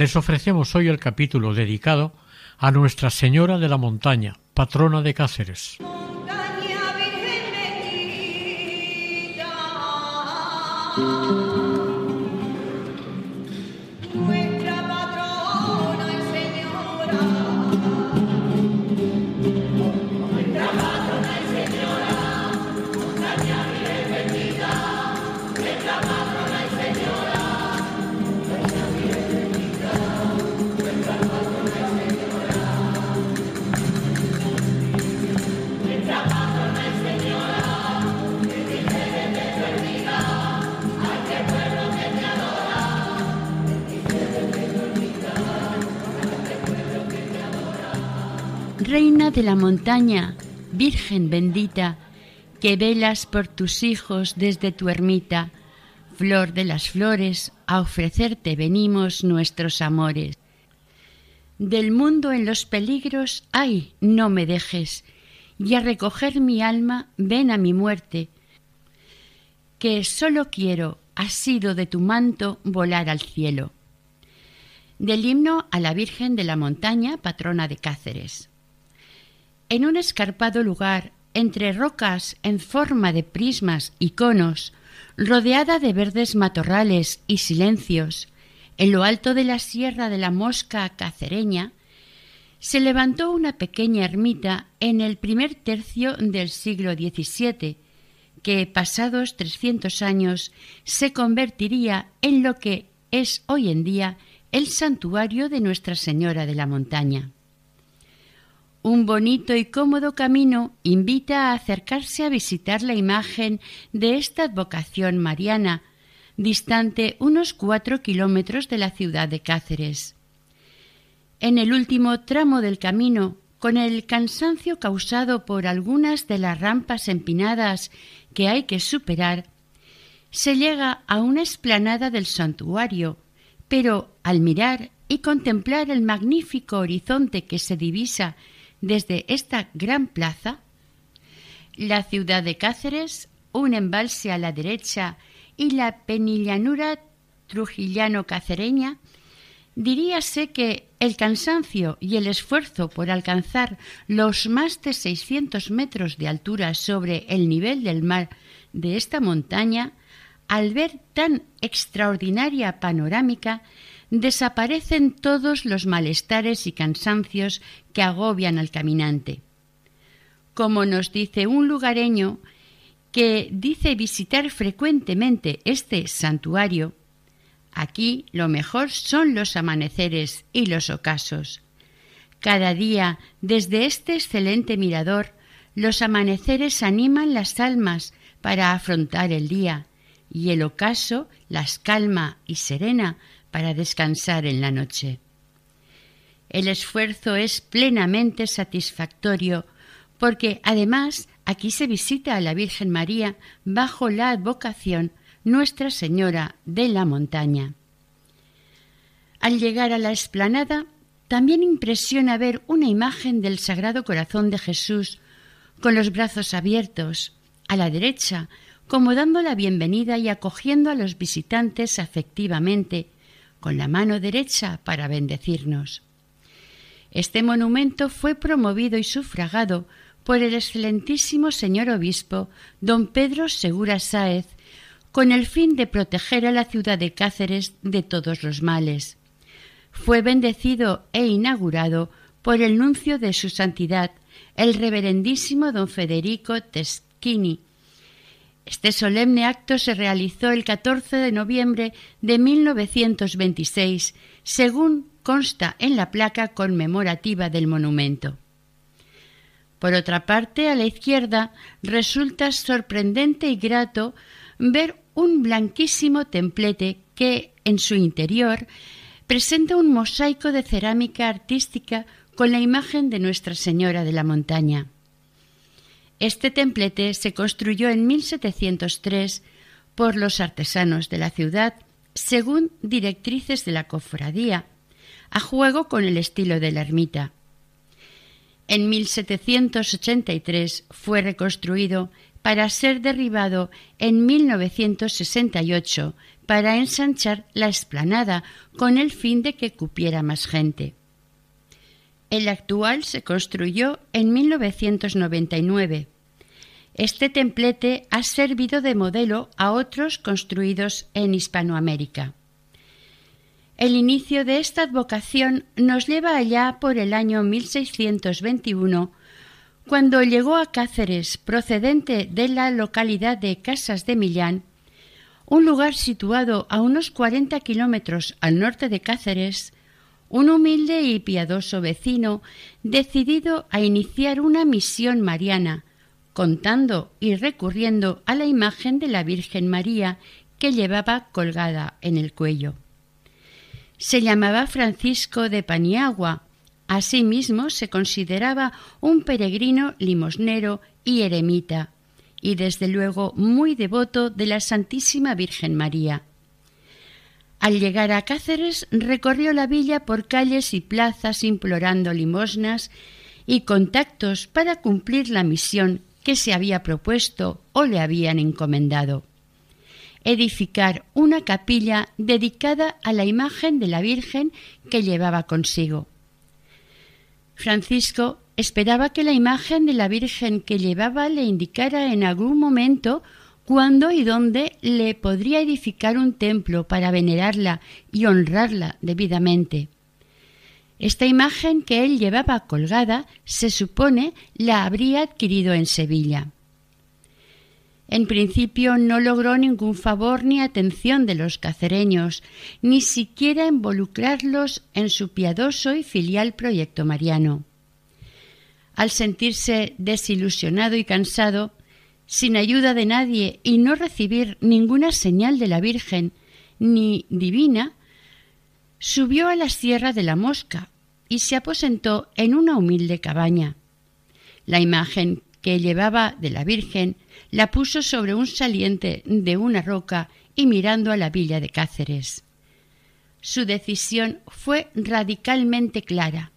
Les ofrecemos hoy el capítulo dedicado a Nuestra Señora de la Montaña, patrona de Cáceres. De la montaña, Virgen bendita, que velas por tus hijos desde tu ermita, flor de las flores, a ofrecerte venimos nuestros amores. Del mundo en los peligros, ay, no me dejes, y a recoger mi alma, ven a mi muerte, que solo quiero, asido de tu manto, volar al cielo. Del himno a la Virgen de la Montaña, patrona de Cáceres. En un escarpado lugar, entre rocas en forma de prismas y conos, rodeada de verdes matorrales y silencios, en lo alto de la sierra de la Mosca cacereña, se levantó una pequeña ermita en el primer tercio del siglo XVII, que pasados trescientos años se convertiría en lo que es hoy en día el santuario de Nuestra Señora de la Montaña. Un bonito y cómodo camino invita a acercarse a visitar la imagen de esta advocación mariana, distante unos cuatro kilómetros de la ciudad de Cáceres. En el último tramo del camino, con el cansancio causado por algunas de las rampas empinadas que hay que superar, se llega a una explanada del santuario, pero al mirar y contemplar el magnífico horizonte que se divisa desde esta gran plaza, la ciudad de Cáceres, un embalse a la derecha y la penillanura trujillano-cacereña, diríase que el cansancio y el esfuerzo por alcanzar los más de 600 metros de altura sobre el nivel del mar de esta montaña, al ver tan extraordinaria panorámica, desaparecen todos los malestares y cansancios que agobian al caminante. Como nos dice un lugareño que dice visitar frecuentemente este santuario, aquí lo mejor son los amaneceres y los ocasos. Cada día, desde este excelente mirador, los amaneceres animan las almas para afrontar el día, y el ocaso las calma y serena para descansar en la noche. El esfuerzo es plenamente satisfactorio porque además aquí se visita a la Virgen María bajo la advocación Nuestra Señora de la Montaña. Al llegar a la explanada, también impresiona ver una imagen del Sagrado Corazón de Jesús con los brazos abiertos, a la derecha, como dando la bienvenida y acogiendo a los visitantes afectivamente, con la mano derecha para bendecirnos. Este monumento fue promovido y sufragado por el excelentísimo señor obispo don Pedro Segura Sáez, con el fin de proteger a la ciudad de Cáceres de todos los males. Fue bendecido e inaugurado por el nuncio de su santidad, el reverendísimo don Federico Teschini, este solemne acto se realizó el 14 de noviembre de 1926, según consta en la placa conmemorativa del monumento. Por otra parte, a la izquierda resulta sorprendente y grato ver un blanquísimo templete que, en su interior, presenta un mosaico de cerámica artística con la imagen de Nuestra Señora de la Montaña. Este templete se construyó en 1703 por los artesanos de la ciudad según directrices de la cofradía, a juego con el estilo de la ermita. En 1783 fue reconstruido para ser derribado en 1968 para ensanchar la explanada con el fin de que cupiera más gente. El actual se construyó en 1999. Este templete ha servido de modelo a otros construidos en Hispanoamérica. El inicio de esta advocación nos lleva allá por el año 1621, cuando llegó a Cáceres, procedente de la localidad de Casas de Millán, un lugar situado a unos 40 kilómetros al norte de Cáceres, un humilde y piadoso vecino decidido a iniciar una misión mariana, contando y recurriendo a la imagen de la Virgen María que llevaba colgada en el cuello. Se llamaba Francisco de Paniagua, asimismo se consideraba un peregrino limosnero y eremita, y desde luego muy devoto de la Santísima Virgen María. Al llegar a Cáceres recorrió la villa por calles y plazas implorando limosnas y contactos para cumplir la misión que se había propuesto o le habían encomendado. Edificar una capilla dedicada a la imagen de la Virgen que llevaba consigo. Francisco esperaba que la imagen de la Virgen que llevaba le indicara en algún momento cuándo y dónde le podría edificar un templo para venerarla y honrarla debidamente. Esta imagen que él llevaba colgada se supone la habría adquirido en Sevilla. En principio no logró ningún favor ni atención de los cacereños, ni siquiera involucrarlos en su piadoso y filial proyecto mariano. Al sentirse desilusionado y cansado, sin ayuda de nadie y no recibir ninguna señal de la Virgen ni divina, subió a la Sierra de la Mosca y se aposentó en una humilde cabaña. La imagen que llevaba de la Virgen la puso sobre un saliente de una roca y mirando a la villa de Cáceres. Su decisión fue radicalmente clara.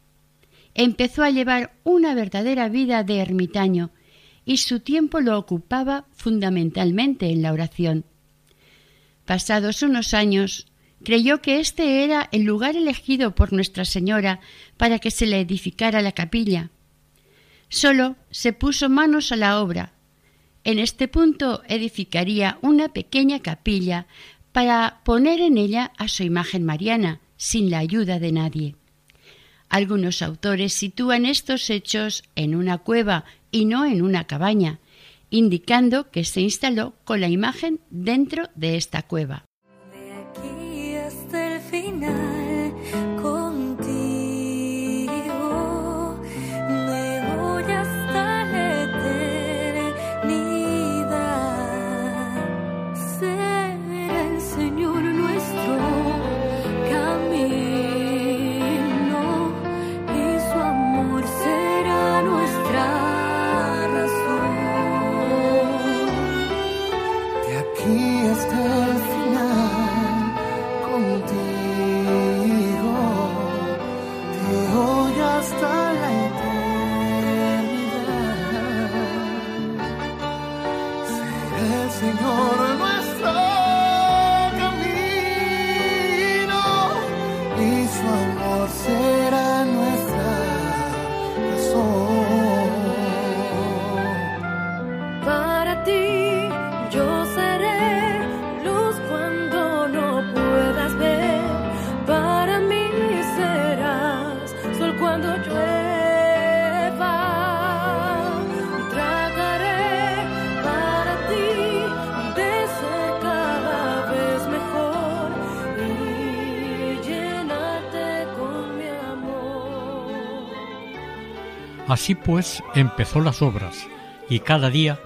Empezó a llevar una verdadera vida de ermitaño y su tiempo lo ocupaba fundamentalmente en la oración. Pasados unos años, creyó que este era el lugar elegido por Nuestra Señora para que se le edificara la capilla. Solo se puso manos a la obra. En este punto edificaría una pequeña capilla para poner en ella a su imagen mariana, sin la ayuda de nadie. Algunos autores sitúan estos hechos en una cueva y no en una cabaña, indicando que se instaló con la imagen dentro de esta cueva. Así pues empezó las obras y cada día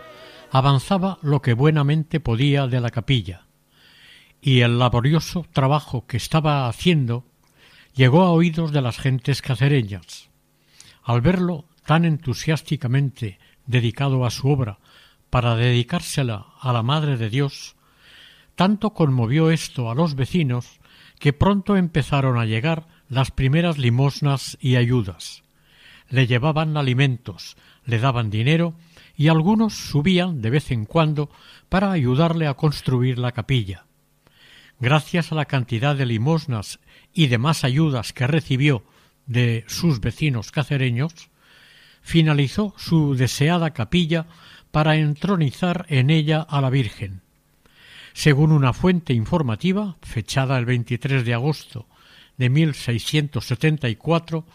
avanzaba lo que buenamente podía de la capilla, y el laborioso trabajo que estaba haciendo llegó a oídos de las gentes cacereñas. Al verlo tan entusiásticamente dedicado a su obra para dedicársela a la Madre de Dios, tanto conmovió esto a los vecinos que pronto empezaron a llegar las primeras limosnas y ayudas. Le llevaban alimentos, le daban dinero y algunos subían de vez en cuando para ayudarle a construir la capilla. Gracias a la cantidad de limosnas y demás ayudas que recibió de sus vecinos cacereños, finalizó su deseada capilla para entronizar en ella a la Virgen. Según una fuente informativa, fechada el 23 de agosto de 1674,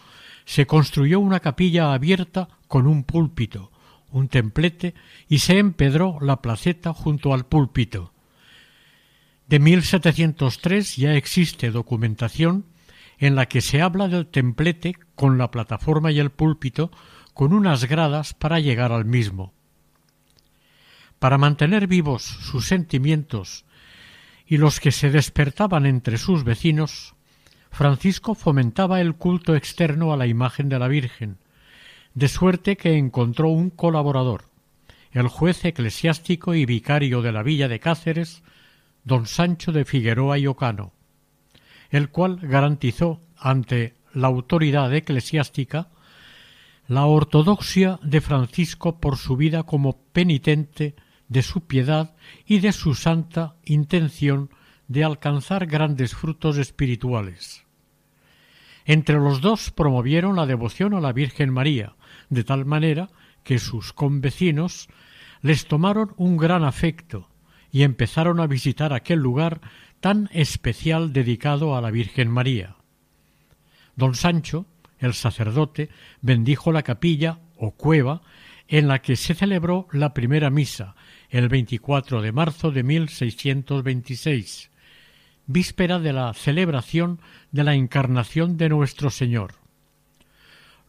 se construyó una capilla abierta con un púlpito, un templete y se empedró la placeta junto al púlpito. De 1703 ya existe documentación en la que se habla del templete con la plataforma y el púlpito con unas gradas para llegar al mismo. Para mantener vivos sus sentimientos y los que se despertaban entre sus vecinos, Francisco fomentaba el culto externo a la imagen de la Virgen, de suerte que encontró un colaborador, el juez eclesiástico y vicario de la villa de Cáceres, don Sancho de Figueroa y Ocano, el cual garantizó ante la autoridad eclesiástica la ortodoxia de Francisco por su vida como penitente de su piedad y de su santa intención de alcanzar grandes frutos espirituales. Entre los dos promovieron la devoción a la Virgen María, de tal manera que sus convecinos les tomaron un gran afecto y empezaron a visitar aquel lugar tan especial dedicado a la Virgen María. Don Sancho, el sacerdote, bendijo la capilla o cueva en la que se celebró la primera misa el 24 de marzo de 1626, víspera de la celebración de la encarnación de nuestro Señor,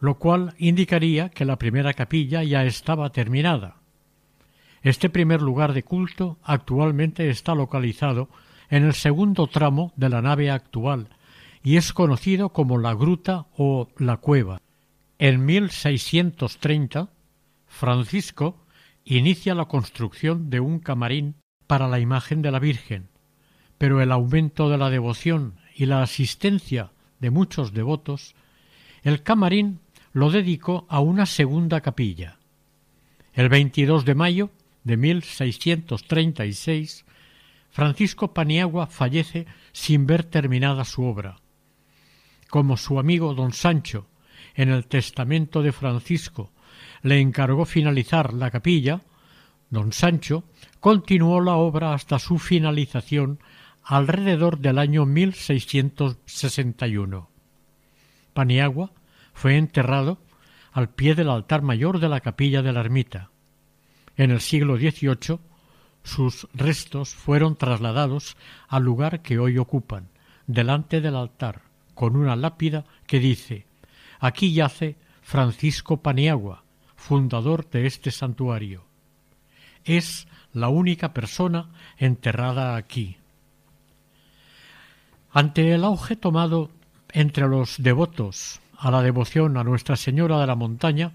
lo cual indicaría que la primera capilla ya estaba terminada. Este primer lugar de culto actualmente está localizado en el segundo tramo de la nave actual y es conocido como la gruta o la cueva. En 1630, Francisco inicia la construcción de un camarín para la imagen de la Virgen, pero el aumento de la devoción y la asistencia de muchos devotos, el camarín lo dedicó a una segunda capilla. El 22 de mayo de 1636, Francisco Paniagua fallece sin ver terminada su obra. Como su amigo don Sancho, en el testamento de Francisco, le encargó finalizar la capilla, don Sancho continuó la obra hasta su finalización alrededor del año 1661. Paniagua fue enterrado al pie del altar mayor de la capilla de la ermita. En el siglo XVIII sus restos fueron trasladados al lugar que hoy ocupan, delante del altar, con una lápida que dice Aquí yace Francisco Paniagua, fundador de este santuario. Es la única persona enterrada aquí. Ante el auge tomado entre los devotos a la devoción a Nuestra Señora de la Montaña,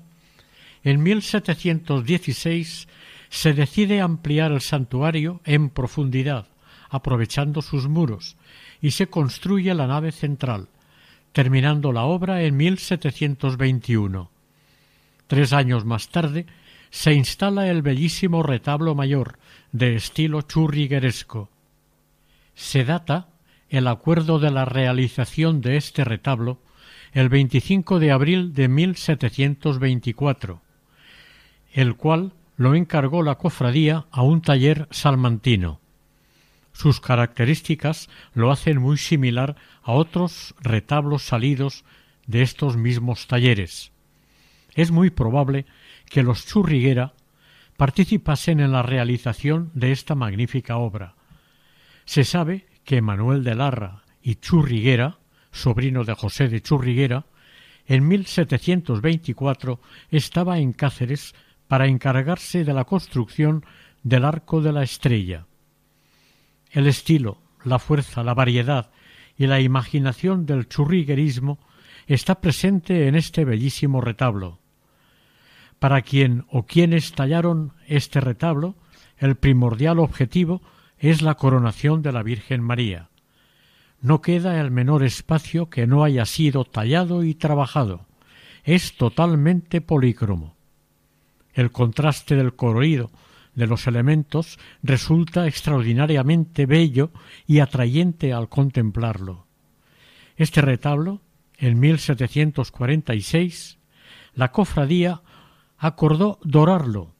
en 1716 se decide ampliar el santuario en profundidad, aprovechando sus muros, y se construye la nave central, terminando la obra en 1721. Tres años más tarde se instala el bellísimo retablo mayor, de estilo churrigueresco. Se data el acuerdo de la realización de este retablo el 25 de abril de 1724, el cual lo encargó la cofradía a un taller salmantino. Sus características lo hacen muy similar a otros retablos salidos de estos mismos talleres. Es muy probable que los Churriguera participasen en la realización de esta magnífica obra. Se sabe que Manuel de Larra y Churriguera, sobrino de José de Churriguera, en 1724 estaba en Cáceres para encargarse de la construcción del Arco de la Estrella. El estilo, la fuerza, la variedad y la imaginación del churriguerismo está presente en este bellísimo retablo. Para quien o quienes tallaron este retablo, el primordial objetivo es la coronación de la Virgen María. No queda el menor espacio que no haya sido tallado y trabajado. Es totalmente polícromo. El contraste del colorido de los elementos resulta extraordinariamente bello y atrayente al contemplarlo. Este retablo, en 1746, la cofradía acordó dorarlo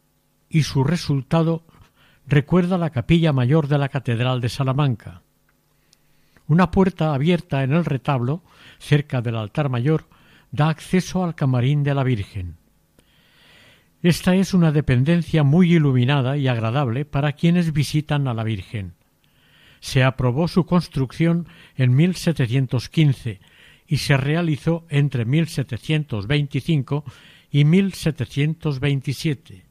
y su resultado recuerda la capilla mayor de la Catedral de Salamanca. Una puerta abierta en el retablo, cerca del altar mayor, da acceso al camarín de la Virgen. Esta es una dependencia muy iluminada y agradable para quienes visitan a la Virgen. Se aprobó su construcción en 1715 y se realizó entre 1725 y 1727.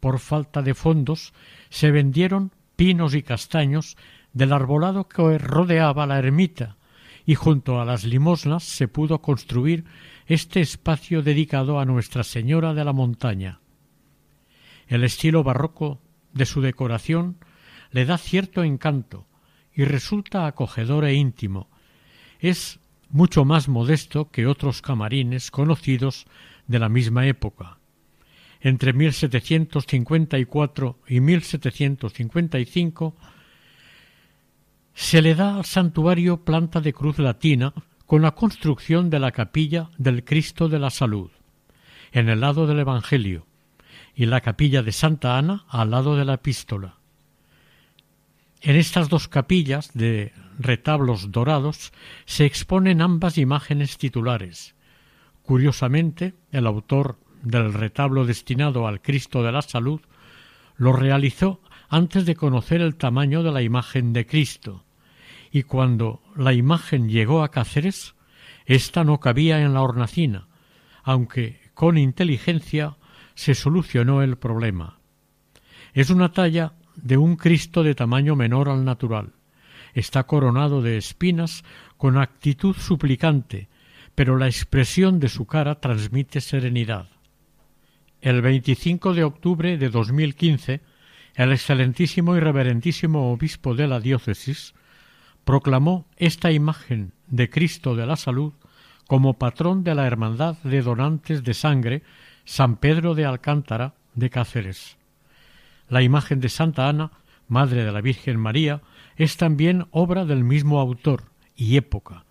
Por falta de fondos se vendieron pinos y castaños del arbolado que rodeaba la ermita y junto a las limosnas se pudo construir este espacio dedicado a Nuestra Señora de la Montaña. El estilo barroco de su decoración le da cierto encanto y resulta acogedor e íntimo. Es mucho más modesto que otros camarines conocidos de la misma época. Entre 1754 y 1755 se le da al santuario planta de cruz latina con la construcción de la capilla del Cristo de la Salud, en el lado del Evangelio, y la capilla de Santa Ana al lado de la epístola. En estas dos capillas de retablos dorados se exponen ambas imágenes titulares. Curiosamente, el autor del retablo destinado al Cristo de la Salud lo realizó antes de conocer el tamaño de la imagen de Cristo, y cuando la imagen llegó a Cáceres, ésta no cabía en la hornacina, aunque con inteligencia se solucionó el problema. Es una talla de un Cristo de tamaño menor al natural. Está coronado de espinas con actitud suplicante, pero la expresión de su cara transmite serenidad. El 25 de octubre de 2015, el excelentísimo y reverentísimo obispo de la diócesis proclamó esta imagen de Cristo de la Salud como patrón de la Hermandad de Donantes de Sangre San Pedro de Alcántara de Cáceres. La imagen de Santa Ana, Madre de la Virgen María, es también obra del mismo autor y época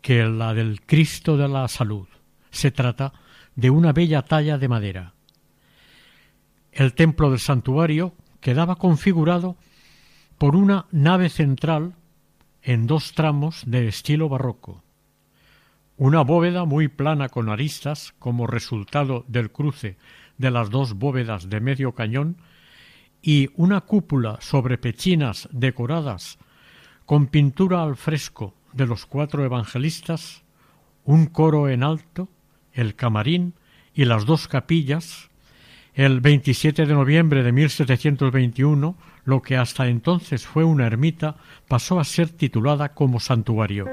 que la del Cristo de la Salud. Se trata de una bella talla de madera. El templo del santuario quedaba configurado por una nave central en dos tramos de estilo barroco. Una bóveda muy plana con aristas como resultado del cruce de las dos bóvedas de medio cañón y una cúpula sobre pechinas decoradas con pintura al fresco de los cuatro evangelistas, un coro en alto, el camarín y las dos capillas el 27 de noviembre de 1721, lo que hasta entonces fue una ermita pasó a ser titulada como santuario.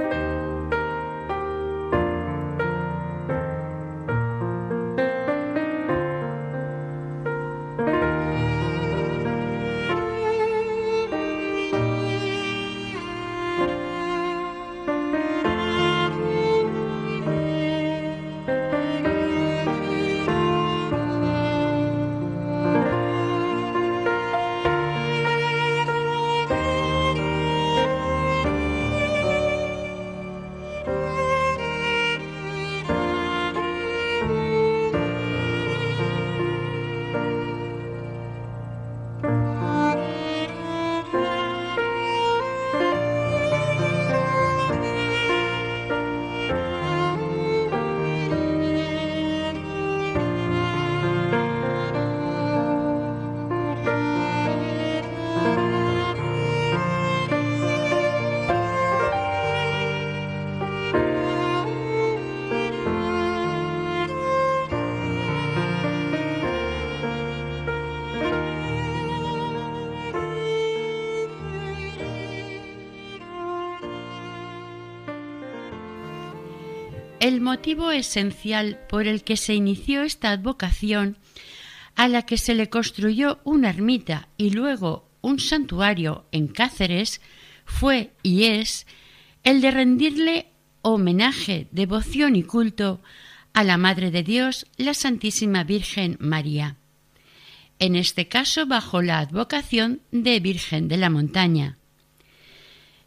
Motivo esencial por el que se inició esta advocación, a la que se le construyó una ermita y luego un santuario en Cáceres, fue y es el de rendirle homenaje, devoción y culto a la Madre de Dios, la Santísima Virgen María. En este caso bajo la advocación de Virgen de la Montaña.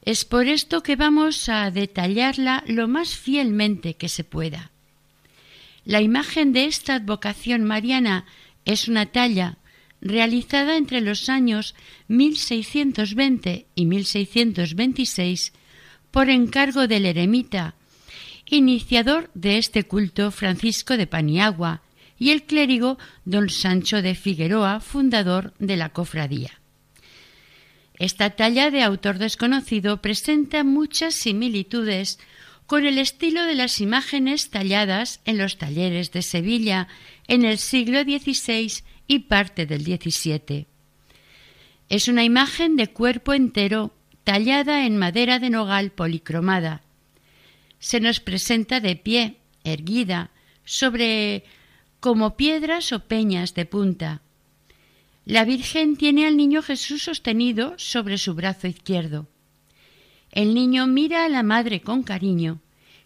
Es por esto que vamos a detallarla lo más fielmente que se pueda. La imagen de esta advocación mariana es una talla realizada entre los años 1620 y 1626 por encargo del eremita, iniciador de este culto Francisco de Paniagua, y el clérigo don Sancho de Figueroa, fundador de la cofradía. Esta talla de autor desconocido presenta muchas similitudes con el estilo de las imágenes talladas en los talleres de Sevilla en el siglo XVI y parte del XVII. Es una imagen de cuerpo entero tallada en madera de nogal policromada. Se nos presenta de pie, erguida, sobre como piedras o peñas de punta. La Virgen tiene al niño Jesús sostenido sobre su brazo izquierdo. El niño mira a la madre con cariño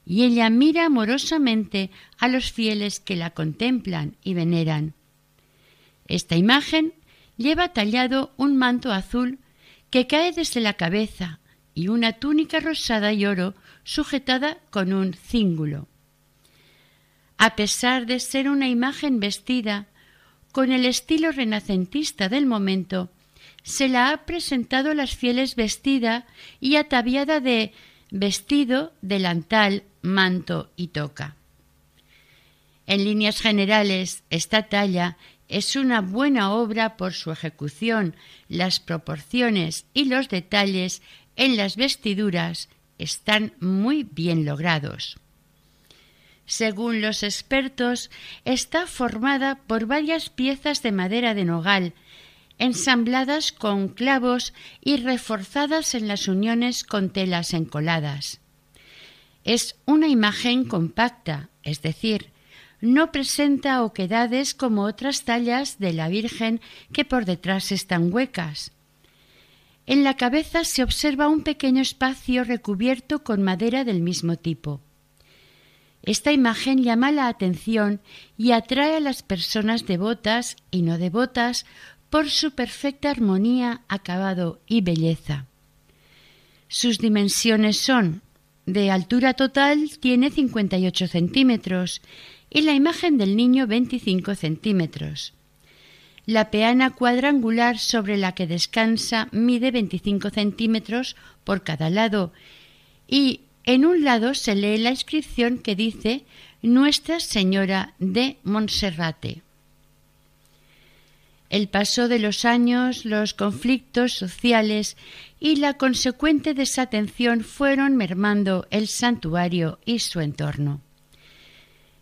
y ella mira amorosamente a los fieles que la contemplan y veneran. Esta imagen lleva tallado un manto azul que cae desde la cabeza y una túnica rosada y oro sujetada con un cíngulo. A pesar de ser una imagen vestida con el estilo renacentista del momento, se la ha presentado a las fieles vestida y ataviada de vestido, delantal, manto y toca. En líneas generales, esta talla es una buena obra por su ejecución, las proporciones y los detalles en las vestiduras están muy bien logrados. Según los expertos, está formada por varias piezas de madera de nogal, ensambladas con clavos y reforzadas en las uniones con telas encoladas. Es una imagen compacta, es decir, no presenta oquedades como otras tallas de la Virgen que por detrás están huecas. En la cabeza se observa un pequeño espacio recubierto con madera del mismo tipo. Esta imagen llama la atención y atrae a las personas devotas y no devotas por su perfecta armonía, acabado y belleza. Sus dimensiones son de altura total tiene 58 centímetros y la imagen del niño 25 centímetros. La peana cuadrangular sobre la que descansa mide 25 centímetros por cada lado y en un lado se lee la inscripción que dice Nuestra Señora de Monserrate. El paso de los años, los conflictos sociales y la consecuente desatención fueron mermando el santuario y su entorno.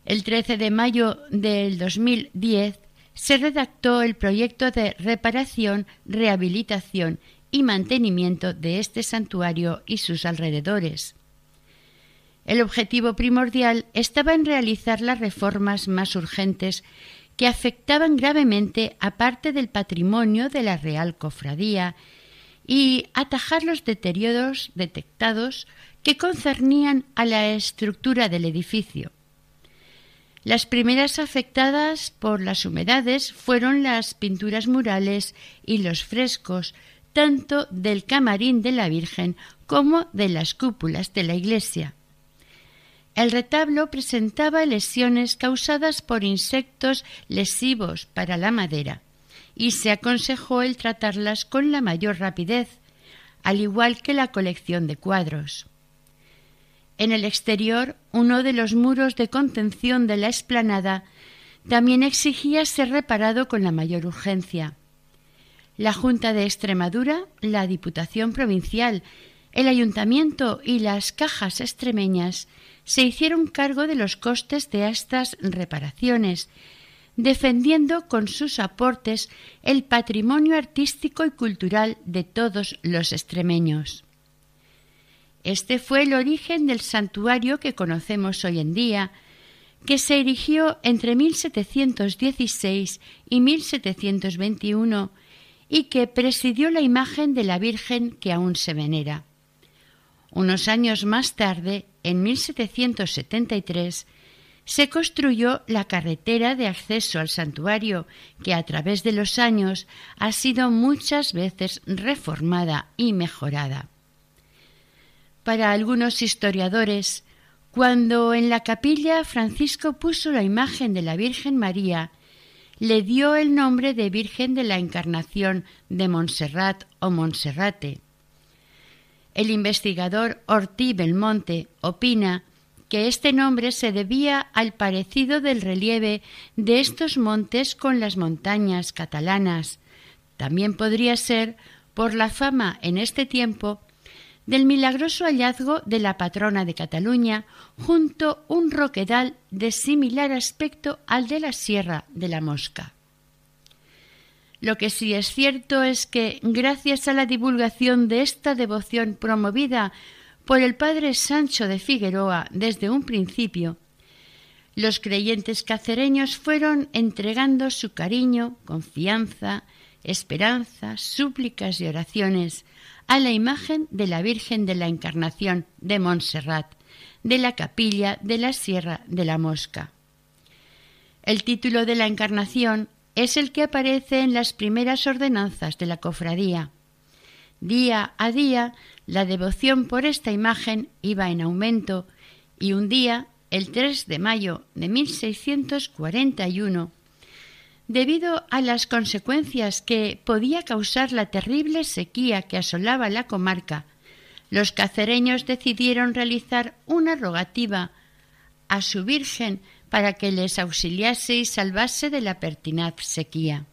El 13 de mayo del 2010 se redactó el proyecto de reparación, rehabilitación y mantenimiento de este santuario y sus alrededores. El objetivo primordial estaba en realizar las reformas más urgentes que afectaban gravemente a parte del patrimonio de la Real Cofradía y atajar los deterioros detectados que concernían a la estructura del edificio. Las primeras afectadas por las humedades fueron las pinturas murales y los frescos, tanto del camarín de la Virgen como de las cúpulas de la iglesia. El retablo presentaba lesiones causadas por insectos lesivos para la madera y se aconsejó el tratarlas con la mayor rapidez, al igual que la colección de cuadros. En el exterior, uno de los muros de contención de la explanada también exigía ser reparado con la mayor urgencia. La Junta de Extremadura, la Diputación Provincial, el Ayuntamiento y las cajas extremeñas se hicieron cargo de los costes de estas reparaciones, defendiendo con sus aportes el patrimonio artístico y cultural de todos los extremeños. Este fue el origen del santuario que conocemos hoy en día, que se erigió entre 1716 y 1721 y que presidió la imagen de la Virgen que aún se venera. Unos años más tarde, en 1773, se construyó la carretera de acceso al santuario, que a través de los años ha sido muchas veces reformada y mejorada. Para algunos historiadores, cuando en la capilla Francisco puso la imagen de la Virgen María, le dio el nombre de Virgen de la Encarnación de Montserrat o Monserrate. El investigador Ortí Belmonte opina que este nombre se debía al parecido del relieve de estos montes con las montañas catalanas. También podría ser por la fama en este tiempo del milagroso hallazgo de la patrona de Cataluña junto un roquedal de similar aspecto al de la Sierra de la Mosca. Lo que sí es cierto es que, gracias a la divulgación de esta devoción promovida por el padre Sancho de Figueroa desde un principio, los creyentes cacereños fueron entregando su cariño, confianza, esperanza, súplicas y oraciones a la imagen de la Virgen de la Encarnación de Montserrat, de la capilla de la Sierra de la Mosca. El título de la Encarnación es el que aparece en las primeras ordenanzas de la cofradía. Día a día la devoción por esta imagen iba en aumento y un día, el 3 de mayo de 1641, debido a las consecuencias que podía causar la terrible sequía que asolaba la comarca, los cacereños decidieron realizar una rogativa a su Virgen para que les auxiliase y salvase de la pertinaz sequía.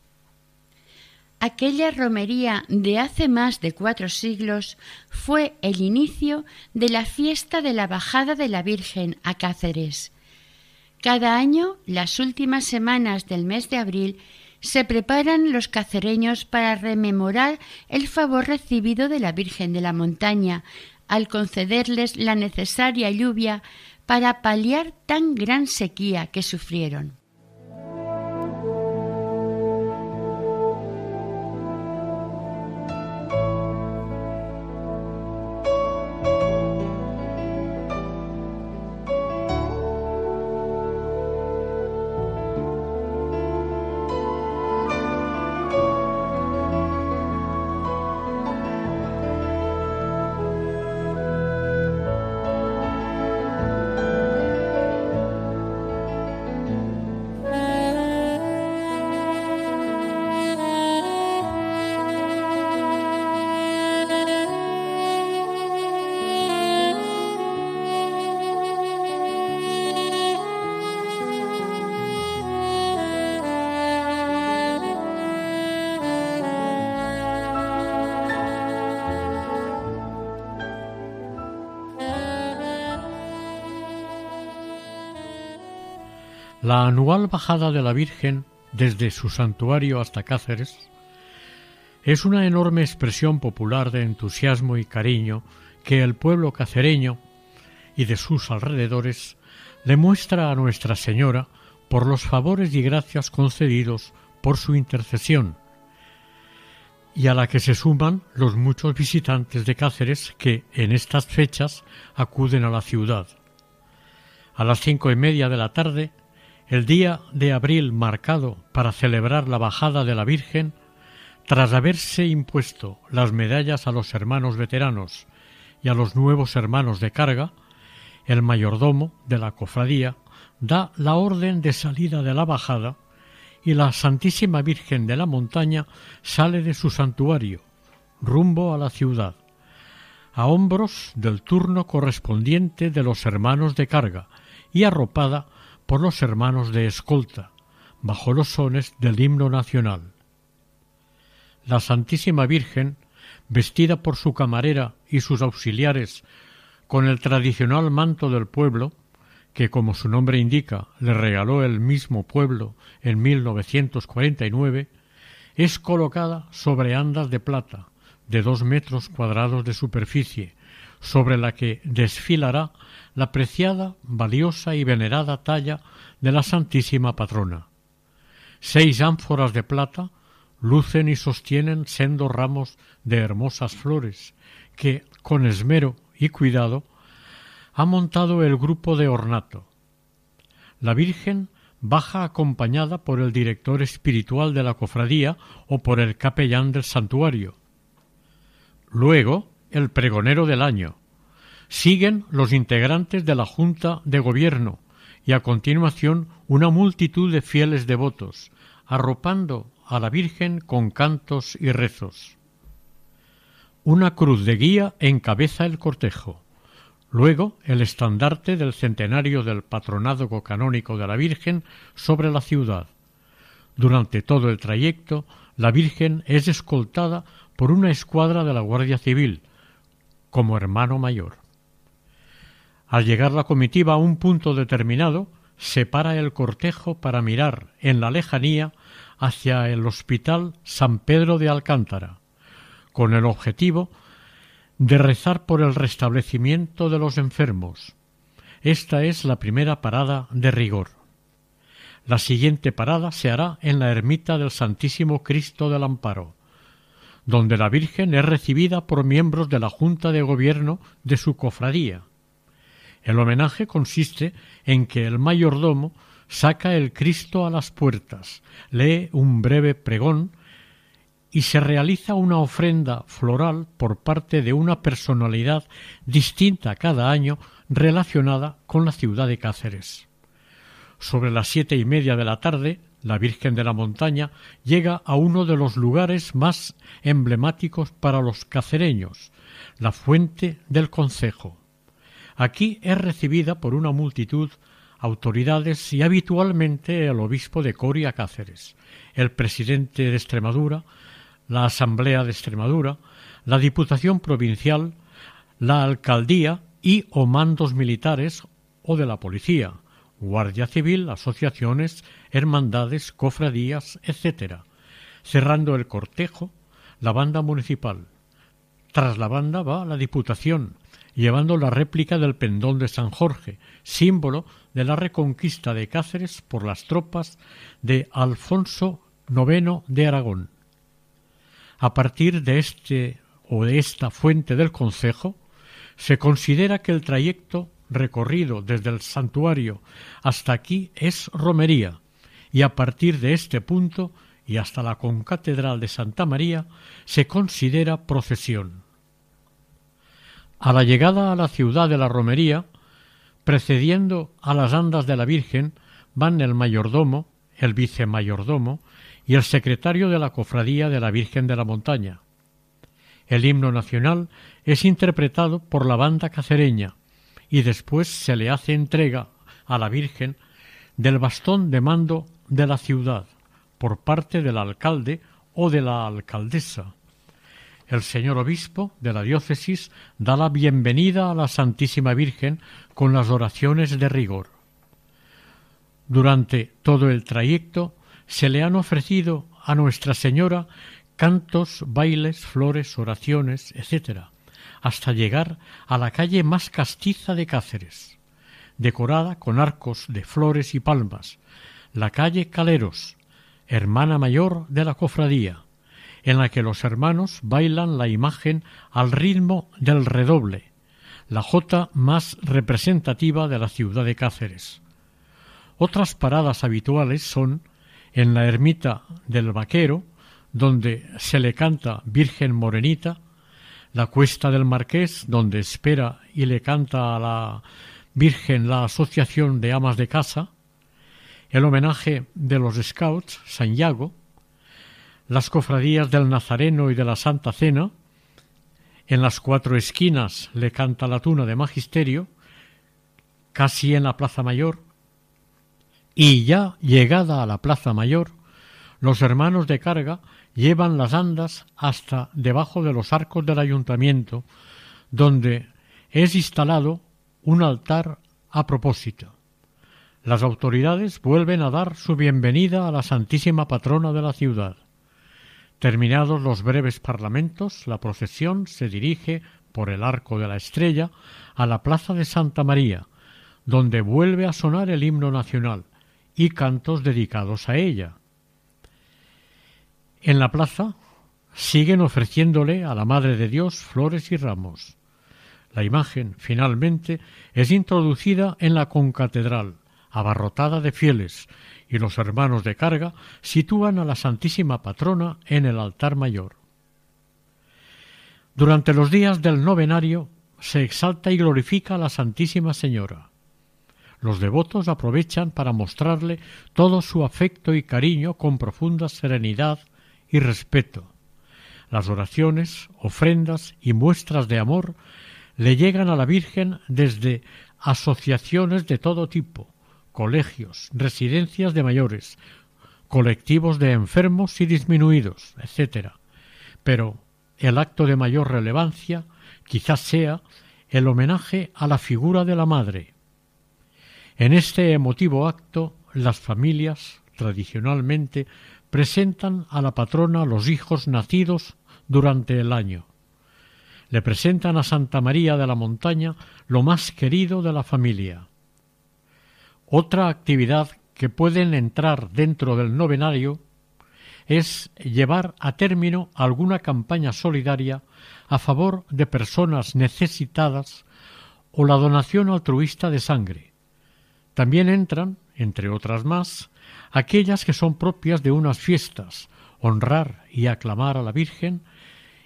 Aquella romería de hace más de cuatro siglos fue el inicio de la fiesta de la bajada de la Virgen a Cáceres. Cada año, las últimas semanas del mes de abril, se preparan los cacereños para rememorar el favor recibido de la Virgen de la Montaña al concederles la necesaria lluvia para paliar tan gran sequía que sufrieron. Anual bajada de la Virgen desde su santuario hasta Cáceres es una enorme expresión popular de entusiasmo y cariño que el pueblo cacereño y de sus alrededores demuestra a Nuestra Señora por los favores y gracias concedidos por su intercesión, y a la que se suman los muchos visitantes de Cáceres que en estas fechas acuden a la ciudad. A las cinco y media de la tarde el día de abril marcado para celebrar la bajada de la Virgen, tras haberse impuesto las medallas a los hermanos veteranos y a los nuevos hermanos de carga, el mayordomo de la cofradía da la orden de salida de la bajada y la Santísima Virgen de la Montaña sale de su santuario, rumbo a la ciudad, a hombros del turno correspondiente de los hermanos de carga y arropada por los hermanos de escolta, bajo los sones del himno nacional. La Santísima Virgen, vestida por su camarera y sus auxiliares con el tradicional manto del pueblo, que como su nombre indica le regaló el mismo pueblo en 1949, es colocada sobre andas de plata de dos metros cuadrados de superficie, sobre la que desfilará la preciada, valiosa y venerada talla de la Santísima Patrona. Seis ánforas de plata lucen y sostienen sendos ramos de hermosas flores que, con esmero y cuidado, ha montado el grupo de ornato. La Virgen baja acompañada por el director espiritual de la cofradía o por el capellán del santuario. Luego, el pregonero del año. Siguen los integrantes de la Junta de Gobierno y a continuación una multitud de fieles devotos, arropando a la Virgen con cantos y rezos. Una cruz de guía encabeza el cortejo. Luego el estandarte del centenario del patronazgo canónico de la Virgen sobre la ciudad. Durante todo el trayecto, la Virgen es escoltada por una escuadra de la Guardia Civil, como hermano mayor. Al llegar la comitiva a un punto determinado, se para el cortejo para mirar en la lejanía hacia el Hospital San Pedro de Alcántara, con el objetivo de rezar por el restablecimiento de los enfermos. Esta es la primera parada de rigor. La siguiente parada se hará en la ermita del Santísimo Cristo del Amparo, donde la Virgen es recibida por miembros de la Junta de Gobierno de su cofradía. El homenaje consiste en que el mayordomo saca el Cristo a las puertas, lee un breve pregón y se realiza una ofrenda floral por parte de una personalidad distinta cada año relacionada con la ciudad de Cáceres. Sobre las siete y media de la tarde, la Virgen de la Montaña llega a uno de los lugares más emblemáticos para los cacereños, la fuente del concejo. Aquí es recibida por una multitud autoridades y habitualmente el obispo de Coria Cáceres, el presidente de Extremadura, la Asamblea de Extremadura, la Diputación Provincial, la Alcaldía y o mandos militares o de la policía, Guardia Civil, asociaciones, hermandades, cofradías, etc. Cerrando el cortejo, la banda municipal. Tras la banda va la Diputación, llevando la réplica del pendón de San Jorge, símbolo de la reconquista de Cáceres por las tropas de Alfonso IX de Aragón. A partir de este o de esta fuente del concejo, se considera que el trayecto recorrido desde el santuario hasta aquí es romería, y a partir de este punto y hasta la concatedral de Santa María se considera procesión. A la llegada a la ciudad de la romería, precediendo a las andas de la Virgen, van el mayordomo, el vicemayordomo y el secretario de la cofradía de la Virgen de la Montaña. El himno nacional es interpretado por la banda cacereña y después se le hace entrega a la Virgen del bastón de mando de la ciudad por parte del alcalde o de la alcaldesa. El señor obispo de la diócesis da la bienvenida a la Santísima Virgen con las oraciones de rigor. Durante todo el trayecto se le han ofrecido a Nuestra Señora cantos, bailes, flores, oraciones, etc., hasta llegar a la calle más castiza de Cáceres, decorada con arcos de flores y palmas, la calle Caleros, hermana mayor de la cofradía, en la que los hermanos bailan la imagen al ritmo del redoble, la jota más representativa de la ciudad de Cáceres. Otras paradas habituales son en la ermita del Vaquero, donde se le canta Virgen Morenita, la cuesta del Marqués, donde espera y le canta a la Virgen la Asociación de Amas de Casa, el homenaje de los Scouts, San Yago, las cofradías del Nazareno y de la Santa Cena, en las cuatro esquinas le canta la tuna de Magisterio, casi en la Plaza Mayor, y ya llegada a la Plaza Mayor, los hermanos de carga llevan las andas hasta debajo de los arcos del ayuntamiento, donde es instalado un altar a propósito. Las autoridades vuelven a dar su bienvenida a la Santísima Patrona de la ciudad. Terminados los breves parlamentos, la procesión se dirige por el arco de la estrella a la plaza de Santa María, donde vuelve a sonar el himno nacional y cantos dedicados a ella. En la plaza siguen ofreciéndole a la Madre de Dios flores y ramos. La imagen, finalmente, es introducida en la concatedral, abarrotada de fieles, y los hermanos de carga sitúan a la Santísima Patrona en el altar mayor. Durante los días del novenario se exalta y glorifica a la Santísima Señora. Los devotos aprovechan para mostrarle todo su afecto y cariño con profunda serenidad y respeto. Las oraciones, ofrendas y muestras de amor le llegan a la Virgen desde asociaciones de todo tipo, colegios, residencias de mayores, colectivos de enfermos y disminuidos, etc. Pero el acto de mayor relevancia quizás sea el homenaje a la figura de la Madre. En este emotivo acto las familias tradicionalmente presentan a la patrona los hijos nacidos durante el año. Le presentan a Santa María de la Montaña lo más querido de la familia. Otra actividad que pueden entrar dentro del novenario es llevar a término alguna campaña solidaria a favor de personas necesitadas o la donación altruista de sangre. También entran, entre otras más, aquellas que son propias de unas fiestas, honrar y aclamar a la Virgen,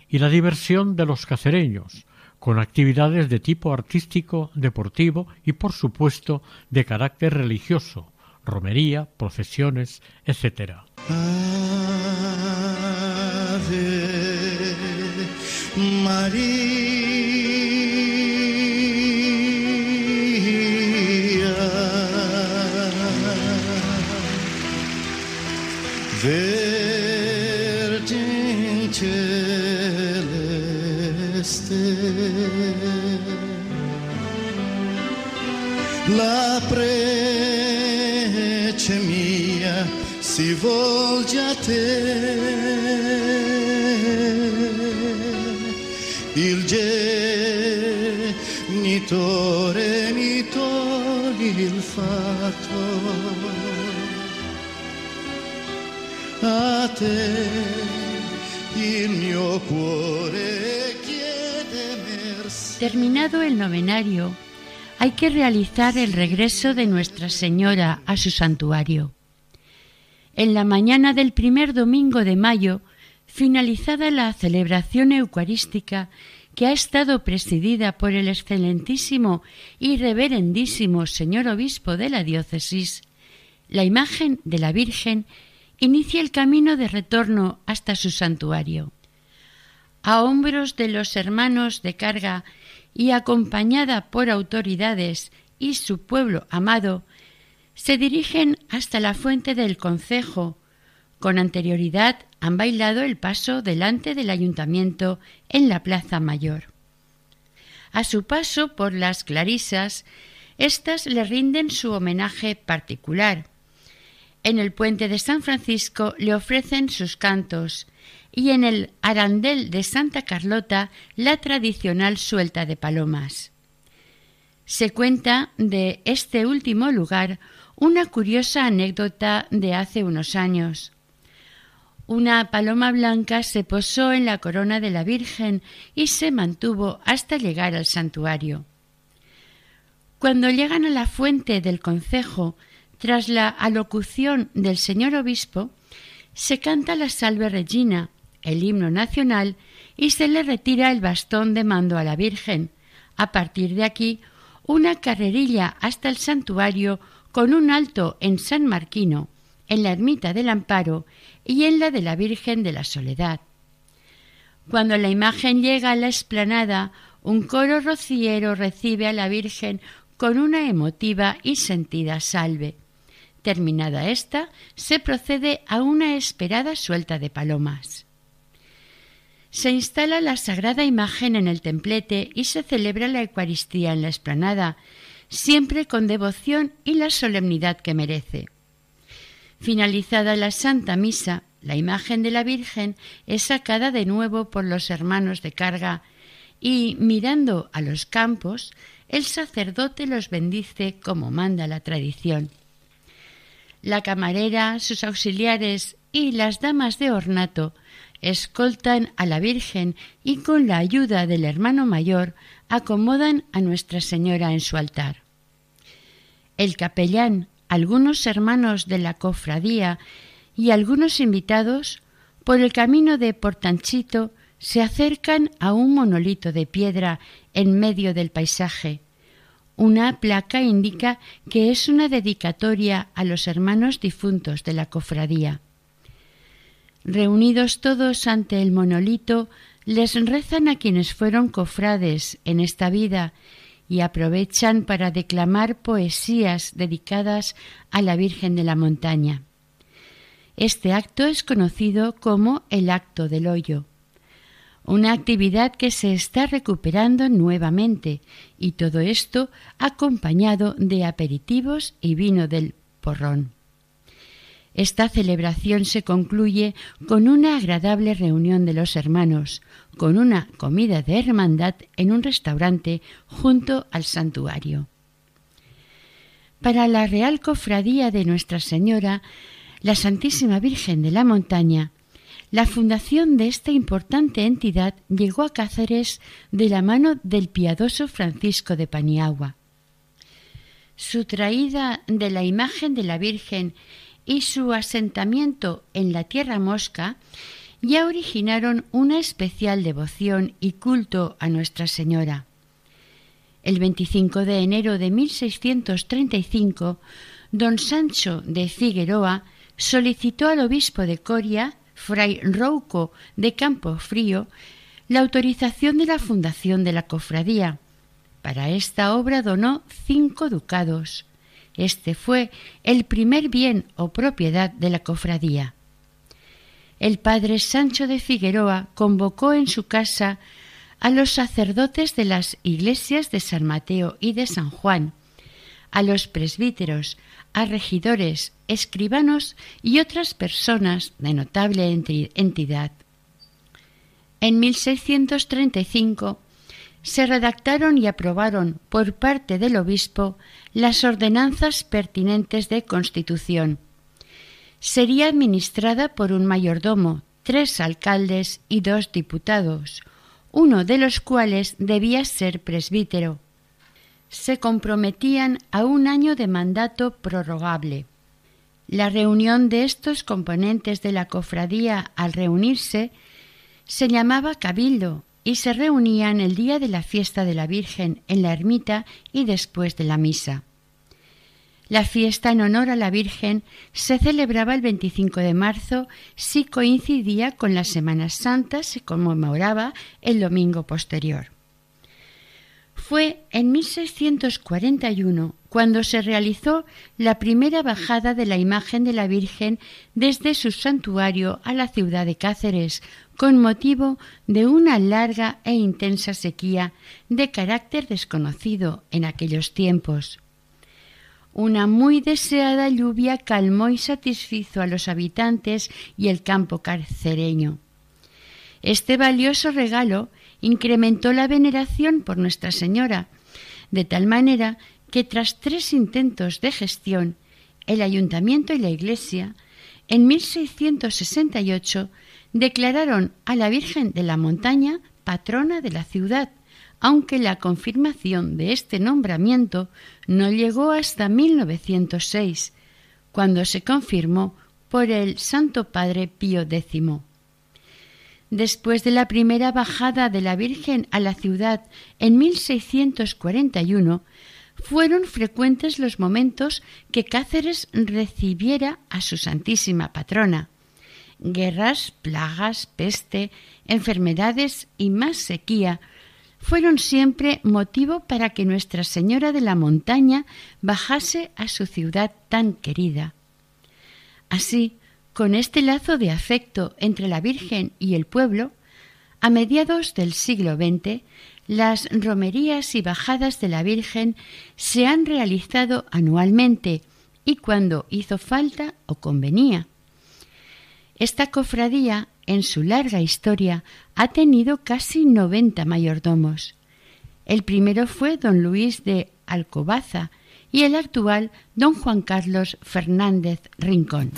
y la diversión de los cacereños, con actividades de tipo artístico, deportivo y, por supuesto, de carácter religioso, romería, procesiones, etc. la prece mia si volge a te. Il genitore mi togli il fatto a te il mio cuore chiede mercé. Terminado el novenario, hay que realizar el regreso de Nuestra Señora a su santuario. En la mañana del primer domingo de mayo, finalizada la celebración eucarística que ha estado presidida por el excelentísimo y reverendísimo señor obispo de la diócesis, la imagen de la Virgen inicia el camino de retorno hasta su santuario. A hombros de los hermanos de carga y acompañada por autoridades y su pueblo amado, se dirigen hasta la fuente del concejo. Con anterioridad han bailado el paso delante del ayuntamiento en la Plaza Mayor. A su paso por las clarisas, éstas le rinden su homenaje particular. En el puente de San Francisco le ofrecen sus cantos y en el arandel de Santa Carlota la tradicional suelta de palomas. Se cuenta de este último lugar una curiosa anécdota de hace unos años. Una paloma blanca se posó en la corona de la Virgen y se mantuvo hasta llegar al santuario. Cuando llegan a la fuente del concejo, tras la alocución del señor obispo, se canta la Salve Regina, el himno nacional, y se le retira el bastón de mando a la Virgen. A partir de aquí, una carrerilla hasta el santuario con un alto en San Marquino, en la ermita del Amparo y en la de la Virgen de la Soledad. Cuando la imagen llega a la explanada, un coro rociero recibe a la Virgen con una emotiva y sentida salve. Terminada esta, se procede a una esperada suelta de palomas. Se instala la sagrada imagen en el templete y se celebra la Eucaristía en la explanada, siempre con devoción y la solemnidad que merece. Finalizada la Santa Misa, la imagen de la Virgen es sacada de nuevo por los hermanos de carga y mirando a los campos, el sacerdote los bendice como manda la tradición. La camarera, sus auxiliares y las damas de ornato escoltan a la Virgen y con la ayuda del hermano mayor acomodan a Nuestra Señora en su altar. El capellán, algunos hermanos de la cofradía y algunos invitados, por el camino de Portanchito, se acercan a un monolito de piedra en medio del paisaje. Una placa indica que es una dedicatoria a los hermanos difuntos de la cofradía. Reunidos todos ante el monolito, les rezan a quienes fueron cofrades en esta vida y aprovechan para declamar poesías dedicadas a la Virgen de la Montaña. Este acto es conocido como el acto del hoyo, una actividad que se está recuperando nuevamente y todo esto acompañado de aperitivos y vino del porrón. Esta celebración se concluye con una agradable reunión de los hermanos, con una comida de hermandad en un restaurante junto al santuario. Para la Real Cofradía de Nuestra Señora, la Santísima Virgen de la Montaña, la fundación de esta importante entidad llegó a Cáceres de la mano del piadoso Francisco de Paniagua. Su traída de la imagen de la Virgen y su asentamiento en la Tierra Mosca ya originaron una especial devoción y culto a Nuestra Señora. El 25 de enero de 1635, don Sancho de Figueroa solicitó al obispo de Coria, fray Rouco de Campo Frío, la autorización de la fundación de la cofradía. Para esta obra donó cinco ducados. Este fue el primer bien o propiedad de la cofradía. El padre Sancho de Figueroa convocó en su casa a los sacerdotes de las iglesias de San Mateo y de San Juan, a los presbíteros, a regidores, escribanos y otras personas de notable entidad. En 1635 se redactaron y aprobaron por parte del obispo las ordenanzas pertinentes de constitución. Sería administrada por un mayordomo, tres alcaldes y dos diputados, uno de los cuales debía ser presbítero. Se comprometían a un año de mandato prorrogable. La reunión de estos componentes de la cofradía al reunirse se llamaba cabildo y se reunían el día de la fiesta de la Virgen en la ermita y después de la misa. La fiesta en honor a la Virgen se celebraba el 25 de marzo si coincidía con la Semana Santa, se conmemoraba el domingo posterior. Fue en 1641 cuando se realizó la primera bajada de la imagen de la Virgen desde su santuario a la ciudad de Cáceres, con motivo de una larga e intensa sequía de carácter desconocido en aquellos tiempos. Una muy deseada lluvia calmó y satisfizo a los habitantes y el campo carcereño. Este valioso regalo incrementó la veneración por Nuestra Señora, de tal manera que tras tres intentos de gestión, el ayuntamiento y la Iglesia, en 1668 declararon a la Virgen de la Montaña patrona de la ciudad, aunque la confirmación de este nombramiento no llegó hasta 1906, cuando se confirmó por el Santo Padre Pío X. Después de la primera bajada de la Virgen a la ciudad en 1641, fueron frecuentes los momentos que Cáceres recibiera a su Santísima Patrona. Guerras, plagas, peste, enfermedades y más sequía fueron siempre motivo para que Nuestra Señora de la Montaña bajase a su ciudad tan querida. Así, con este lazo de afecto entre la Virgen y el pueblo, a mediados del siglo XX, las romerías y bajadas de la Virgen se han realizado anualmente y cuando hizo falta o convenía. Esta cofradía en su larga historia, ha tenido casi 90 mayordomos. El primero fue don Luis de Alcobaza y el actual don Juan Carlos Fernández Rincón.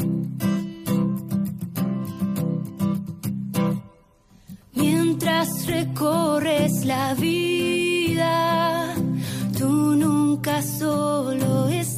Mientras recorres la vida, tú nunca solo estás.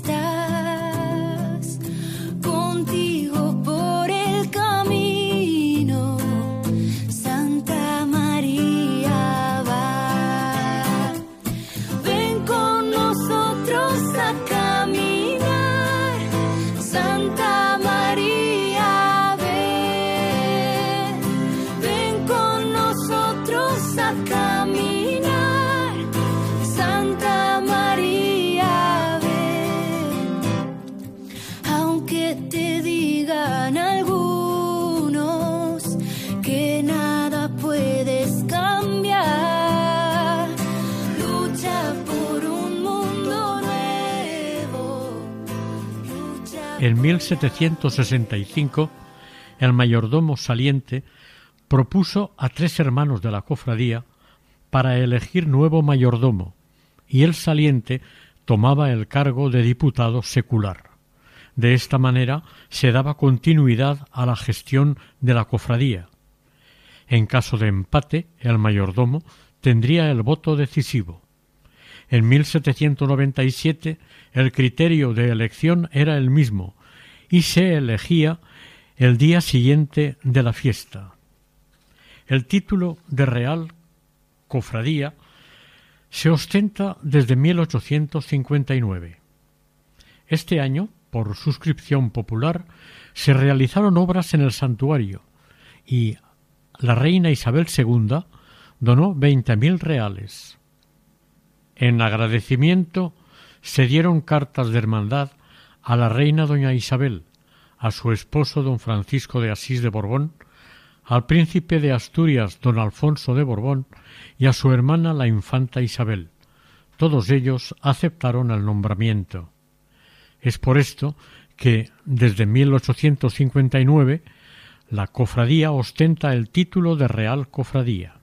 En 1765, el mayordomo saliente propuso a tres hermanos de la cofradía para elegir nuevo mayordomo, y el saliente tomaba el cargo de diputado secular. De esta manera se daba continuidad a la gestión de la cofradía. En caso de empate, el mayordomo tendría el voto decisivo. En 1797 el criterio de elección era el mismo y se elegía el día siguiente de la fiesta. El título de Real Cofradía se ostenta desde 1859. Este año, por suscripción popular, se realizaron obras en el santuario y la reina Isabel II donó veinte mil reales. En agradecimiento se dieron cartas de hermandad a la reina doña Isabel, a su esposo don Francisco de Asís de Borbón, al príncipe de Asturias don Alfonso de Borbón y a su hermana la infanta Isabel. Todos ellos aceptaron el nombramiento. Es por esto que desde 1859 la cofradía ostenta el título de Real Cofradía.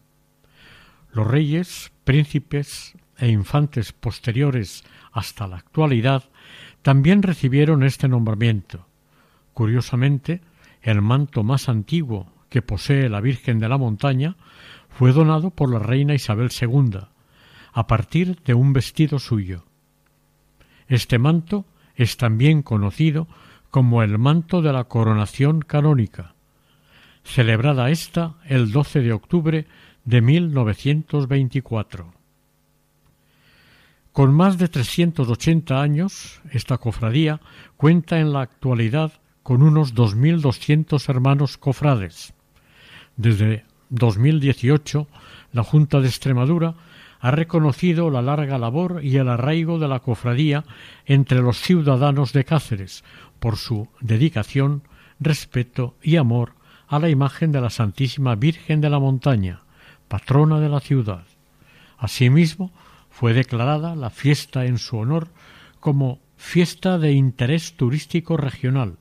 Los reyes, príncipes e infantes posteriores hasta la actualidad también recibieron este nombramiento. Curiosamente, el manto más antiguo que posee la Virgen de la Montaña fue donado por la reina Isabel II, a partir de un vestido suyo. Este manto es también conocido como el manto de la coronación canónica, celebrada esta el 12 de octubre de 1924. Con más de 380 años, esta cofradía cuenta en la actualidad con unos 2.200 hermanos cofrades. Desde 2018, la Junta de Extremadura ha reconocido la larga labor y el arraigo de la cofradía entre los ciudadanos de Cáceres por su dedicación, respeto y amor a la imagen de la Santísima Virgen de la Montaña, patrona de la ciudad. Asimismo, fue declarada la fiesta en su honor como fiesta de interés turístico regional,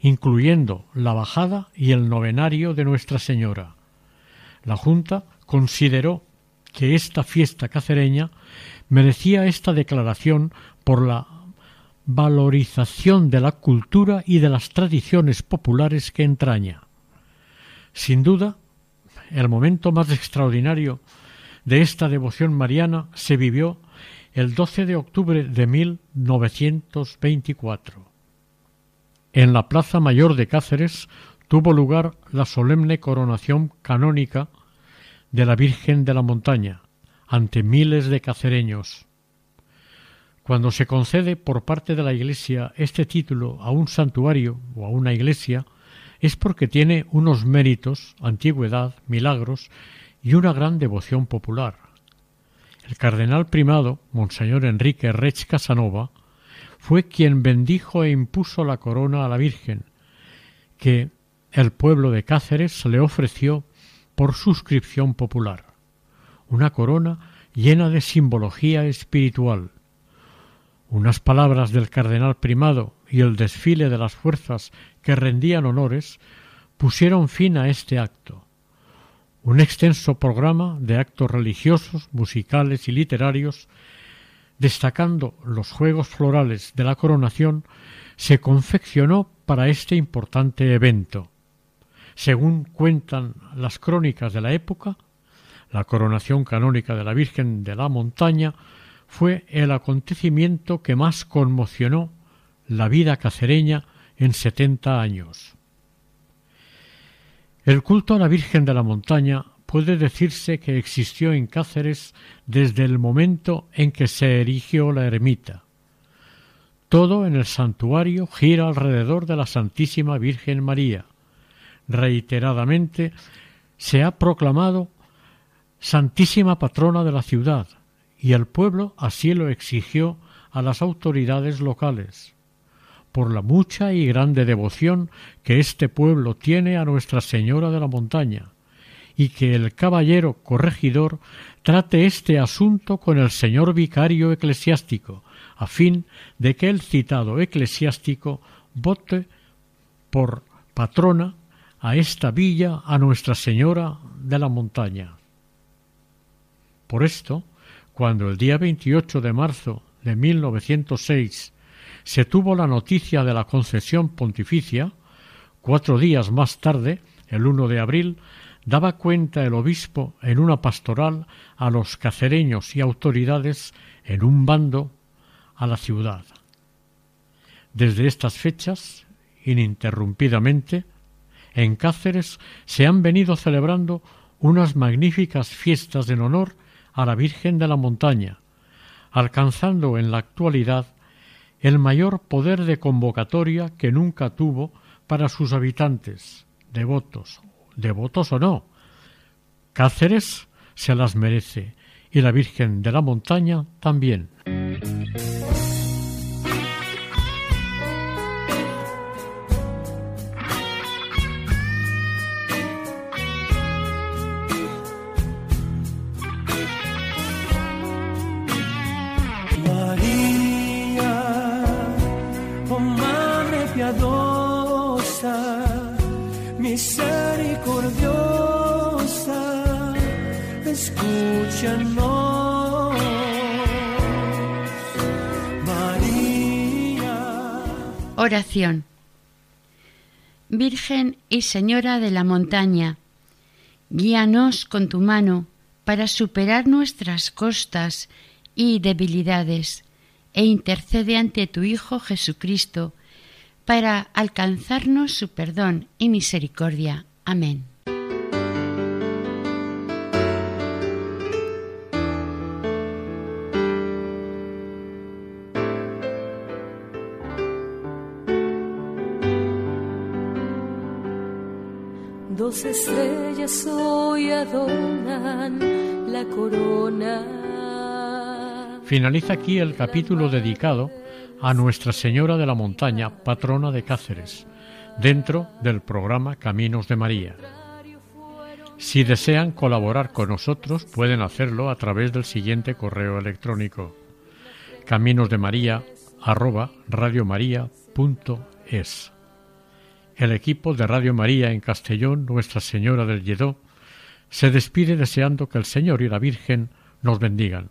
incluyendo la bajada y el novenario de Nuestra Señora. La Junta consideró que esta fiesta cacereña merecía esta declaración por la valorización de la cultura y de las tradiciones populares que entraña. Sin duda, el momento más extraordinario de esta devoción mariana se vivió el 12 de octubre de 1924. En la Plaza Mayor de Cáceres tuvo lugar la solemne coronación canónica de la Virgen de la Montaña ante miles de cacereños. Cuando se concede por parte de la Iglesia este título a un santuario o a una iglesia, es porque tiene unos méritos, antigüedad, milagros y una gran devoción popular. El cardenal primado, Monseñor Enrique Rech Casanova, fue quien bendijo e impuso la corona a la Virgen, que el pueblo de Cáceres le ofreció por suscripción popular. Una corona llena de simbología espiritual. Unas palabras del cardenal primado y el desfile de las fuerzas que rendían honores pusieron fin a este acto. Un extenso programa de actos religiosos, musicales y literarios, destacando los juegos florales de la coronación, se confeccionó para este importante evento. Según cuentan las crónicas de la época, la coronación canónica de la Virgen de la Montaña fue el acontecimiento que más conmocionó la vida cacereña en setenta años. El culto a la Virgen de la Montaña puede decirse que existió en Cáceres desde el momento en que se erigió la ermita. Todo en el santuario gira alrededor de la Santísima Virgen María. Reiteradamente se ha proclamado Santísima Patrona de la ciudad, y el pueblo así lo exigió a las autoridades locales por la mucha y grande devoción que este pueblo tiene a Nuestra Señora de la Montaña, y que el caballero corregidor trate este asunto con el señor vicario eclesiástico, a fin de que el citado eclesiástico vote por patrona a esta villa a Nuestra Señora de la Montaña. Por esto, cuando el día 28 de marzo de 1906 se tuvo la noticia de la concesión pontificia, cuatro días más tarde, el 1 de abril, daba cuenta el obispo en una pastoral a los cacereños y autoridades en un bando a la ciudad. Desde estas fechas, ininterrumpidamente, en Cáceres se han venido celebrando unas magníficas fiestas en honor a la Virgen de la Montaña, alcanzando en la actualidad el mayor poder de convocatoria que nunca tuvo para sus habitantes, devotos, devotos o no. Cáceres se las merece y la Virgen de la Montaña también. Virgen y Señora de la montaña, guíanos con tu mano para superar nuestras costas y debilidades e intercede ante tu Hijo Jesucristo para alcanzarnos su perdón y misericordia. Amén. Dos estrellas hoy adornan la corona. Finaliza aquí el capítulo dedicado a Nuestra Señora de la Montaña, patrona de Cáceres, dentro del programa Caminos de María. Si desean colaborar con nosotros, pueden hacerlo a través del siguiente correo electrónico caminosdemaria@radiomaria.es. El equipo de Radio María en Castellón, Nuestra Señora del Lledó, se despide deseando que el Señor y la Virgen nos bendigan.